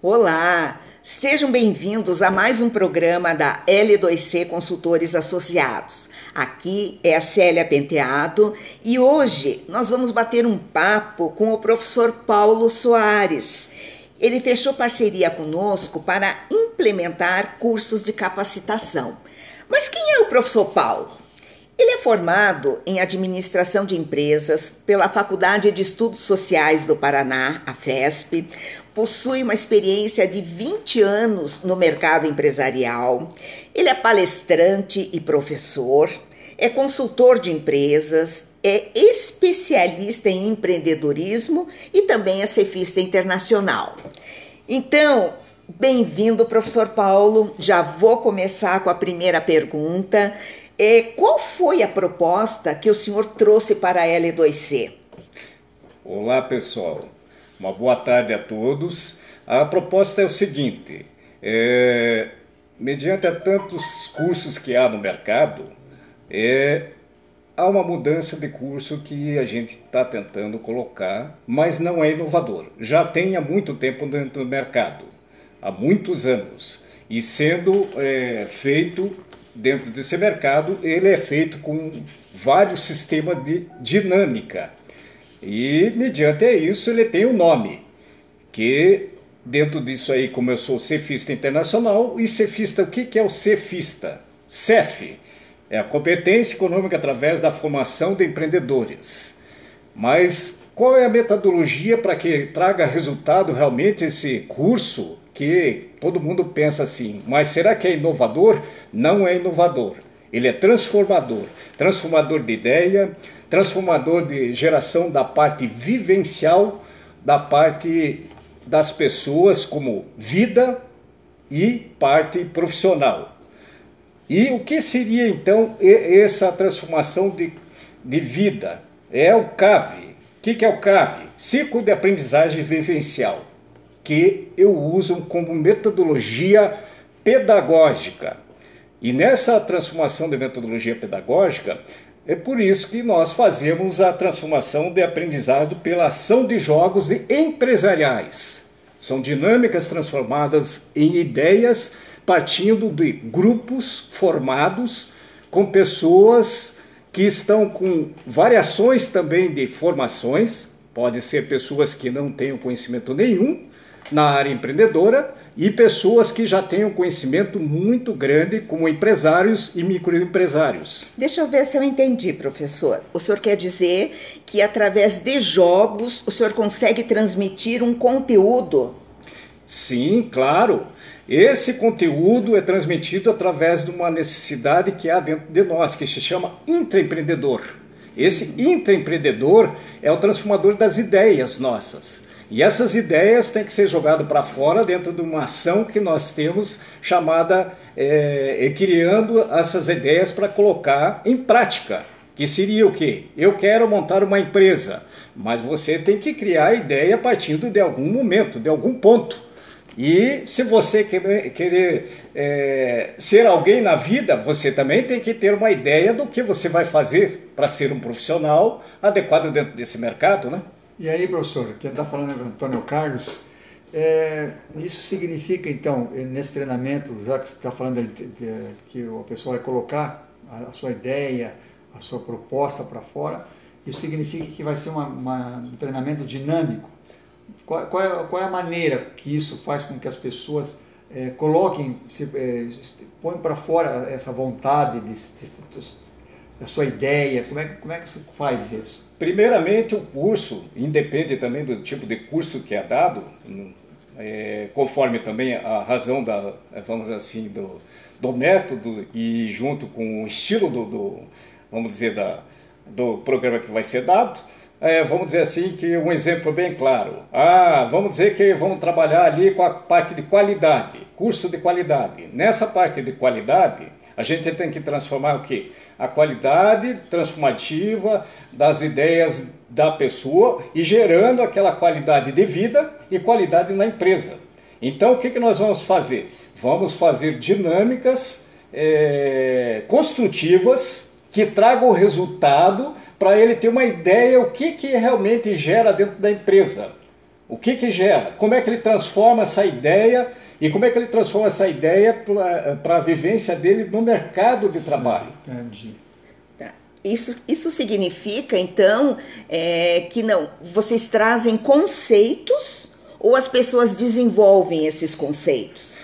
Olá, sejam bem-vindos a mais um programa da L2C Consultores Associados. Aqui é a Célia Penteado e hoje nós vamos bater um papo com o professor Paulo Soares. Ele fechou parceria conosco para implementar cursos de capacitação. Mas quem é o professor Paulo? Ele é formado em Administração de Empresas pela Faculdade de Estudos Sociais do Paraná, a FESP, possui uma experiência de 20 anos no mercado empresarial. Ele é palestrante e professor, é consultor de empresas, é especialista em empreendedorismo e também é cefista internacional. Então, bem-vindo, professor Paulo. Já vou começar com a primeira pergunta. É, qual foi a proposta que o senhor trouxe para a L2C? Olá, pessoal. Uma boa tarde a todos. A proposta é o seguinte: é, mediante a tantos cursos que há no mercado, é, há uma mudança de curso que a gente está tentando colocar, mas não é inovador. Já tem há muito tempo dentro do mercado, há muitos anos, e sendo é, feito dentro desse mercado, ele é feito com vários sistemas de dinâmica. E mediante isso ele tem um nome, que dentro disso aí, como eu sou cefista internacional, e cefista, o que, que é o cefista? CEF é a competência econômica através da formação de empreendedores. Mas qual é a metodologia para que traga resultado realmente esse curso que todo mundo pensa assim, mas será que é inovador? Não é inovador. Ele é transformador, transformador de ideia, transformador de geração da parte vivencial, da parte das pessoas como vida e parte profissional. E o que seria então essa transformação de, de vida? É o CAVE. O que, que é o CAVE? Ciclo de aprendizagem vivencial que eu uso como metodologia pedagógica. E nessa transformação de metodologia pedagógica, é por isso que nós fazemos a transformação de aprendizado pela ação de jogos empresariais. São dinâmicas transformadas em ideias partindo de grupos formados com pessoas que estão com variações também de formações, pode ser pessoas que não tenham conhecimento nenhum, na área empreendedora e pessoas que já têm um conhecimento muito grande como empresários e microempresários. Deixa eu ver se eu entendi, professor. O senhor quer dizer que através de jogos o senhor consegue transmitir um conteúdo? Sim, claro. Esse conteúdo é transmitido através de uma necessidade que há dentro de nós, que se chama intraempreendedor. Esse intraempreendedor é o transformador das ideias nossas. E essas ideias têm que ser jogadas para fora dentro de uma ação que nós temos chamada é, criando essas ideias para colocar em prática. Que seria o quê? Eu quero montar uma empresa, mas você tem que criar a ideia partindo de algum momento, de algum ponto. E se você querer, querer é, ser alguém na vida, você também tem que ter uma ideia do que você vai fazer para ser um profissional adequado dentro desse mercado, né? E aí, professor, que está falando é Antônio Carlos, é, isso significa, então, nesse treinamento, já que você está falando de, de, que a pessoa vai colocar a, a sua ideia, a sua proposta para fora, isso significa que vai ser uma, uma, um treinamento dinâmico. Qual, qual, é, qual, é, a maneira que isso faz com que as pessoas é, coloquem, se, é, põem para fora essa vontade de, de, a sua ideia? Como é, como é que você faz isso? Primeiramente, o curso, independe também do tipo de curso que é dado, é, conforme também a razão da, vamos dizer assim, do, do método e junto com o estilo do, do vamos dizer, da, do programa que vai ser dado, é, vamos dizer assim, que um exemplo bem claro. Ah, vamos dizer que vamos trabalhar ali com a parte de qualidade, curso de qualidade. Nessa parte de qualidade, a gente tem que transformar o quê? A qualidade transformativa das ideias da pessoa e gerando aquela qualidade de vida e qualidade na empresa. Então, o que, que nós vamos fazer? Vamos fazer dinâmicas é, construtivas que tragam o resultado para ele ter uma ideia o que, que realmente gera dentro da empresa. O que que gera? Como é que ele transforma essa ideia e como é que ele transforma essa ideia para a vivência dele no mercado de Sim, trabalho? Entendi. Tá. Isso, isso significa, então, é, que não vocês trazem conceitos ou as pessoas desenvolvem esses conceitos?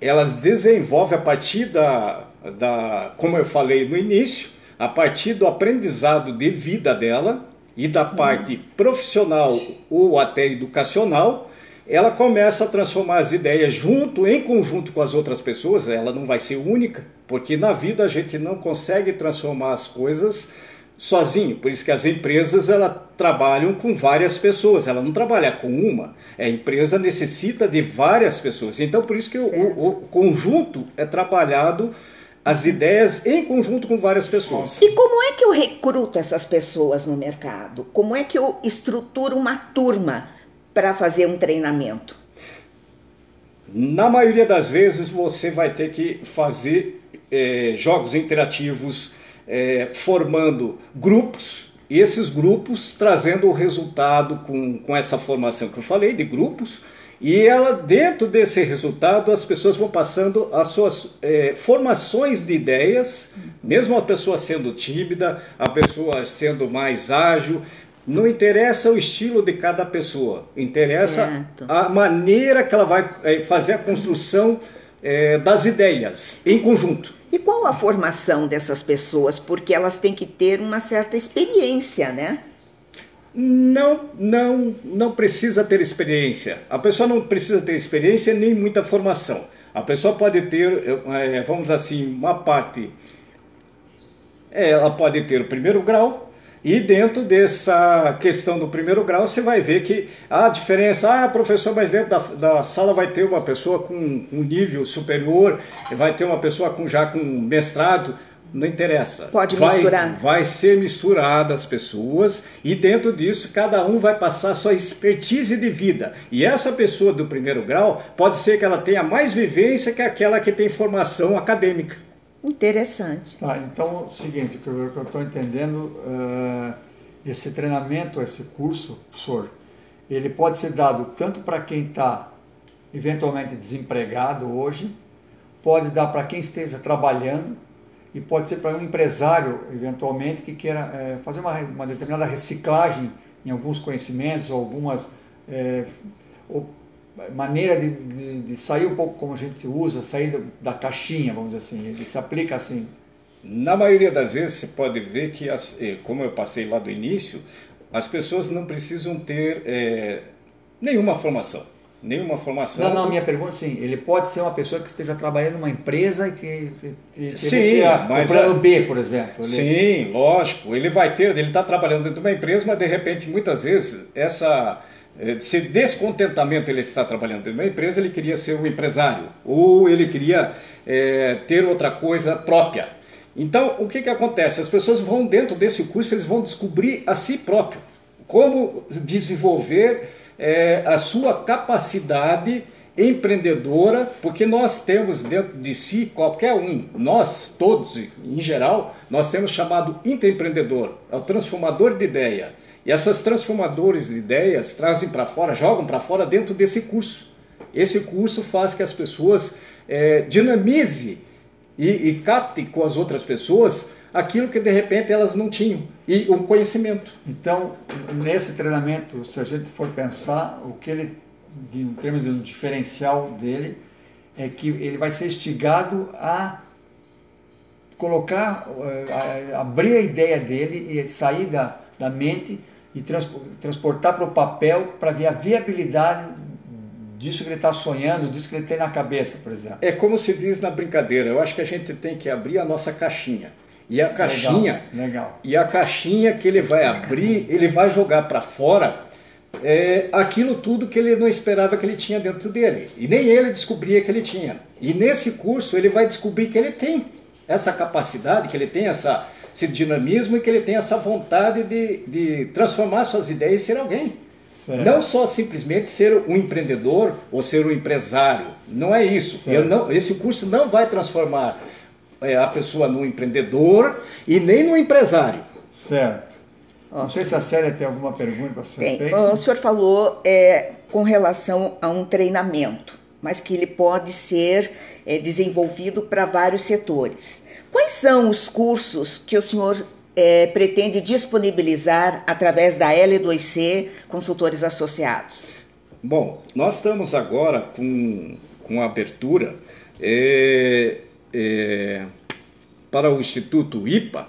Elas desenvolvem a partir da, da como eu falei no início, a partir do aprendizado de vida dela, e da parte profissional ou até educacional, ela começa a transformar as ideias junto, em conjunto com as outras pessoas, ela não vai ser única, porque na vida a gente não consegue transformar as coisas sozinho, por isso que as empresas ela trabalham com várias pessoas, ela não trabalha com uma, a empresa necessita de várias pessoas, então por isso que o, o, o conjunto é trabalhado as ideias em conjunto com várias pessoas. E como é que eu recruto essas pessoas no mercado? Como é que eu estruturo uma turma para fazer um treinamento? Na maioria das vezes você vai ter que fazer é, jogos interativos, é, formando grupos, e esses grupos trazendo o resultado com, com essa formação que eu falei de grupos e ela, dentro desse resultado, as pessoas vão passando as suas é, formações de ideias, mesmo a pessoa sendo tímida, a pessoa sendo mais ágil, não interessa o estilo de cada pessoa, interessa certo. a maneira que ela vai é, fazer a construção é, das ideias em conjunto. E qual a formação dessas pessoas? Porque elas têm que ter uma certa experiência, né? Não, não, não precisa ter experiência. A pessoa não precisa ter experiência nem muita formação. A pessoa pode ter, é, vamos assim, uma parte. Ela pode ter o primeiro grau, e dentro dessa questão do primeiro grau, você vai ver que a diferença, ah, professor, mas dentro da, da sala vai ter uma pessoa com um nível superior, vai ter uma pessoa com, já com mestrado não interessa. Pode vai, misturar. Vai ser misturada as pessoas e dentro disso cada um vai passar sua expertise de vida. E essa pessoa do primeiro grau pode ser que ela tenha mais vivência que aquela que tem formação acadêmica. Interessante. Tá, então, o seguinte, o que eu estou entendendo, uh, esse treinamento, esse curso, professor, ele pode ser dado tanto para quem está eventualmente desempregado hoje, pode dar para quem esteja trabalhando, e pode ser para um empresário, eventualmente, que queira é, fazer uma, uma, determinada reciclagem em alguns conhecimentos, algumas é, ou maneira de, de, de, sair um pouco como a gente usa, sair da, da caixinha, vamos dizer assim, ele se aplica assim. Na maioria das vezes você pode ver que, as, eh, como eu passei lá do início, as pessoas não precisam ter é, nenhuma formação nenhuma formação. Não, não, minha pergunta sim, ele pode ser uma pessoa que esteja trabalhando numa empresa e que, que, que sim, mas o plano B, por exemplo. Ele... Sim, lógico, ele vai ter, ele está trabalhando dentro de uma empresa, mas de repente muitas vezes essa esse descontentamento ele está trabalhando dentro de uma empresa, ele queria ser um empresário ou ele queria é, ter outra coisa própria. Então, o que, que acontece? As pessoas vão dentro desse curso, eles vão descobrir a si próprio como desenvolver é, a sua capacidade empreendedora, porque nós temos dentro de si, qualquer um, nós todos em geral, nós temos chamado intraempreendedor, é o transformador de ideia. E essas transformadores de ideias trazem para fora, jogam para fora dentro desse curso. Esse curso faz que as pessoas é, dinamize e, e captem com as outras pessoas aquilo que de repente elas não tinham e o conhecimento. Então, nesse treinamento, se a gente for pensar, o que ele, em termos de um diferencial dele, é que ele vai ser instigado a colocar, a, a abrir a ideia dele e sair da, da mente e trans, transportar para o papel para ver a viabilidade disso que ele está sonhando, disso que ele tem na cabeça, por exemplo. É como se diz na brincadeira, eu acho que a gente tem que abrir a nossa caixinha. E a caixinha, legal, legal. e a caixinha que ele vai abrir, ele vai jogar para fora é, aquilo tudo que ele não esperava que ele tinha dentro dele. E nem ele descobria que ele tinha. E nesse curso ele vai descobrir que ele tem essa capacidade, que ele tem essa, esse dinamismo e que ele tem essa vontade de, de transformar suas ideias e ser alguém. Certo. Não só simplesmente ser um empreendedor ou ser um empresário. Não é isso. Não, esse curso não vai transformar é, a pessoa no empreendedor e nem no empresário. Certo. Não sei se a Célia tem alguma pergunta para ser tem. feita. O senhor falou é, com relação a um treinamento, mas que ele pode ser é, desenvolvido para vários setores. Quais são os cursos que o senhor é, pretende disponibilizar através da L2C Consultores Associados? Bom, nós estamos agora com, com a abertura é, é, para o Instituto IPA,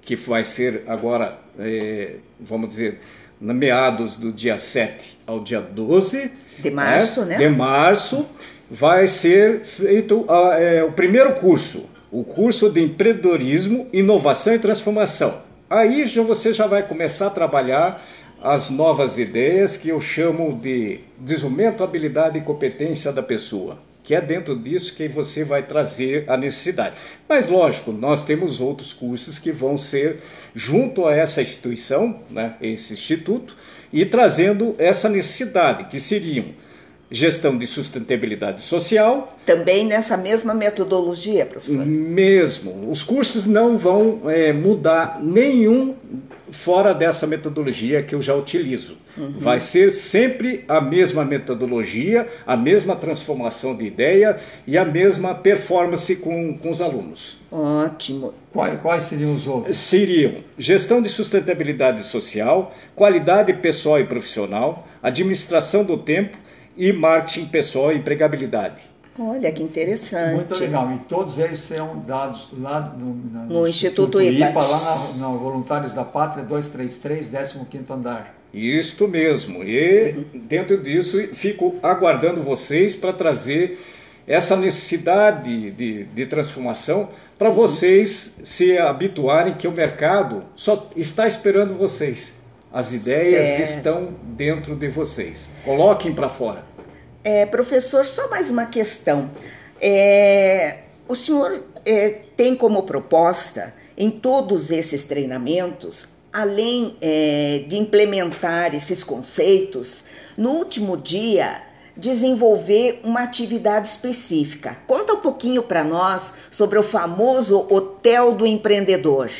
que vai ser agora, é, vamos dizer, na meados do dia 7 ao dia 12 de março, né? De março, vai ser feito a, é, o primeiro curso, o curso de empreendedorismo, inovação e transformação. Aí já você já vai começar a trabalhar as novas ideias que eu chamo de desenvolvimento, habilidade e competência da pessoa que é dentro disso que você vai trazer a necessidade. Mas, lógico, nós temos outros cursos que vão ser junto a essa instituição, né, esse instituto, e trazendo essa necessidade, que seriam gestão de sustentabilidade social. Também nessa mesma metodologia, professor? Mesmo. Os cursos não vão é, mudar nenhum fora dessa metodologia que eu já utilizo. Uhum. Vai ser sempre a mesma metodologia, a mesma transformação de ideia e a mesma performance com, com os alunos. Ótimo. Quais, quais seriam os outros? Seriam gestão de sustentabilidade social, qualidade pessoal e profissional, administração do tempo e marketing pessoal e empregabilidade. Olha que interessante. Muito legal. E todos eles serão dados lá no, no, no Instituto, Instituto IPA. IPA lá na, na Voluntários da Pátria 233, 15 andar. Isto mesmo. E dentro disso fico aguardando vocês para trazer essa necessidade de, de transformação para vocês se habituarem que o mercado só está esperando vocês. As ideias certo. estão dentro de vocês. Coloquem para fora. É, professor, só mais uma questão. É, o senhor é, tem como proposta, em todos esses treinamentos, além é, de implementar esses conceitos, no último dia desenvolver uma atividade específica. Conta um pouquinho para nós sobre o famoso Hotel do Empreendedor.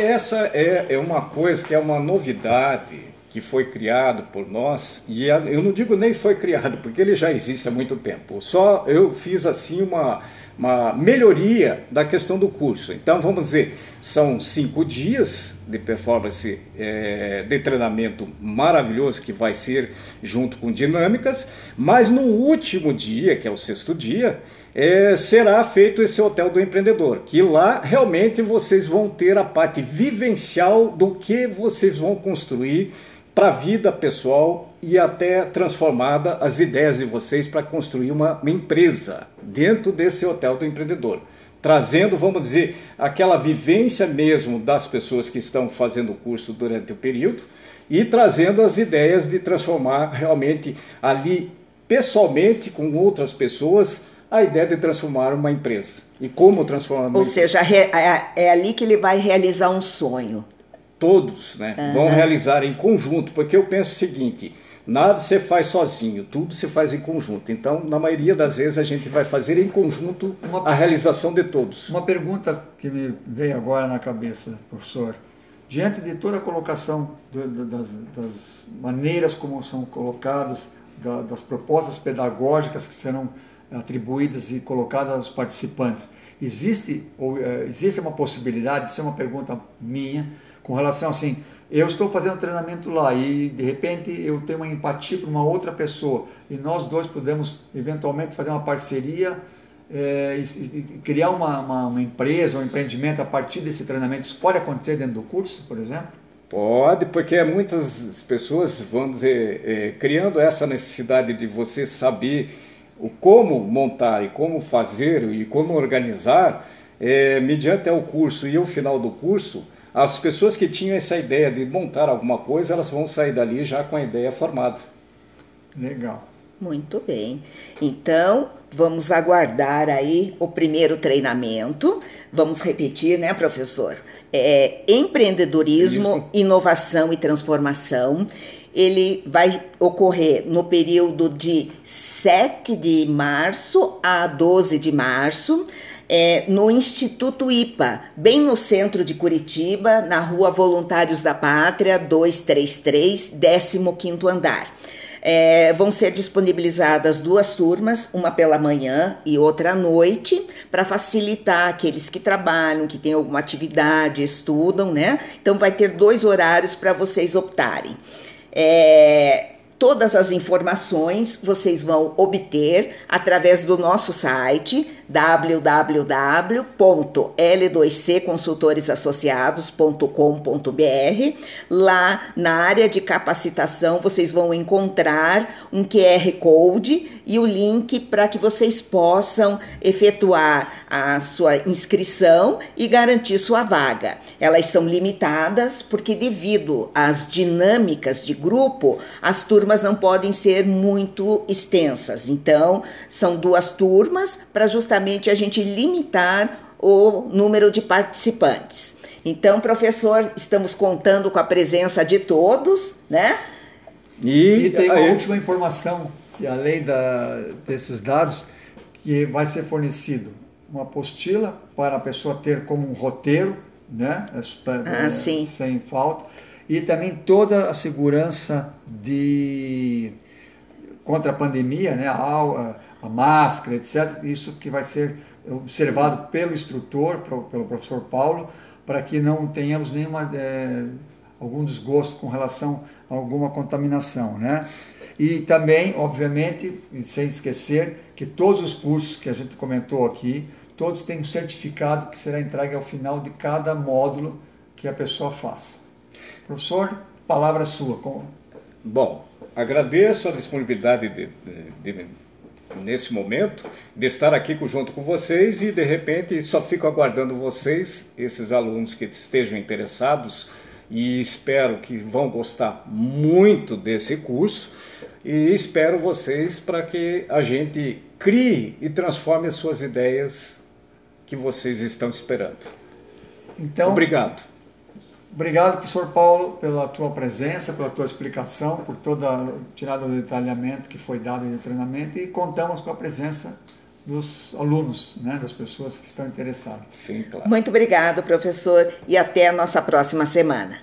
Essa é, é uma coisa que é uma novidade que foi criado por nós, e eu não digo nem foi criado, porque ele já existe há muito tempo. Só eu fiz assim uma, uma melhoria da questão do curso. Então, vamos dizer, são cinco dias de performance, é, de treinamento maravilhoso que vai ser junto com dinâmicas, mas no último dia, que é o sexto dia, é, será feito esse hotel do empreendedor, que lá realmente vocês vão ter a parte vivencial do que vocês vão construir para a vida pessoal e até transformada as ideias de vocês para construir uma, uma, empresa dentro desse hotel do empreendedor. Trazendo, vamos dizer, aquela vivência mesmo das pessoas que estão fazendo o curso durante o período e trazendo as ideias de transformar realmente ali pessoalmente com outras pessoas a ideia de transformar uma empresa. E como transformar uma Ou empresa. Ou seja, é, é ali que ele vai realizar um sonho todos né, uhum. vão realizar em conjunto, porque eu penso o seguinte: nada se faz sozinho, tudo se faz em conjunto. Então, na maioria das vezes, a gente vai fazer em conjunto uma, a realização de todos. Uma pergunta que me veio agora na cabeça, professor. Diante de toda a colocação das, das, maneiras como são colocadas, da, das propostas pedagógicas que serão atribuídas e colocadas aos participantes, existe, ou, uh, existe uma possibilidade, isso é uma pergunta minha, com relação assim, eu estou fazendo treinamento lá e de repente eu tenho uma empatia para uma outra pessoa e nós dois podemos eventualmente fazer uma parceria é, e, e, criar uma, uma, uma, empresa, um empreendimento a partir desse treinamento. Isso pode acontecer dentro do curso, por exemplo? Pode, porque muitas pessoas vão dizer, é, criando essa necessidade de você saber o como montar e como fazer e como organizar, é, mediante o curso e o final do curso, as pessoas que tinham essa ideia de montar alguma coisa, elas vão sair dali já com a ideia formada. Legal. Muito bem. Então, vamos aguardar aí o primeiro treinamento. Vamos repetir, né, professor? É, empreendedorismo, Isso. inovação e transformação. Ele vai ocorrer no período de 7 de março a 12 de março é, no Instituto IPA, bem no centro de Curitiba, na rua Voluntários da Pátria, 233, 15 andar. É, vão ser disponibilizadas duas turmas, uma pela manhã e outra à noite, para facilitar aqueles que trabalham, que têm alguma atividade, estudam, né? Então vai ter dois horários para vocês optarem. É, Todas as informações vocês vão obter através do nosso site www.l2cconsultoresassociados.com.br. Lá na área de capacitação vocês vão encontrar um QR Code e o link para que vocês possam efetuar a sua inscrição e garantir sua vaga. Elas são limitadas porque, devido às dinâmicas de grupo, as turmas não podem ser muito extensas. Então, são duas turmas para justamente a gente limitar o número de participantes. Então, professor, estamos contando com a presença de todos, né? E, e tem uma aí... última informação, que além da, desses dados, que vai ser fornecido uma apostila para a pessoa ter como um roteiro, né? É, ah, é, sem falta. E também toda a segurança de contra a pandemia, né? A, a máscara, etc. Isso que vai ser observado pelo instrutor, pelo professor Paulo, para que não tenhamos nenhuma é, algum desgosto com relação a alguma contaminação, né? E também, obviamente, sem esquecer que todos os cursos que a gente comentou aqui, todos têm um certificado que será entregue ao final de cada módulo que a pessoa faça. Professor, palavra sua. Bom, agradeço a disponibilidade de, de, de, nesse momento de estar aqui junto com vocês e de repente só fico aguardando vocês, esses alunos que estejam interessados e espero que vão gostar muito desse curso e espero vocês para que a gente crie e transforme as suas ideias que vocês estão esperando. Então, obrigado. Obrigado, professor Paulo, pela tua presença, pela tua explicação, por toda tirada do detalhamento que foi dado no treinamento e contamos com a presença dos alunos, né, das pessoas que estão interessadas. Sim, claro. Muito obrigado, professor, e até a nossa próxima semana.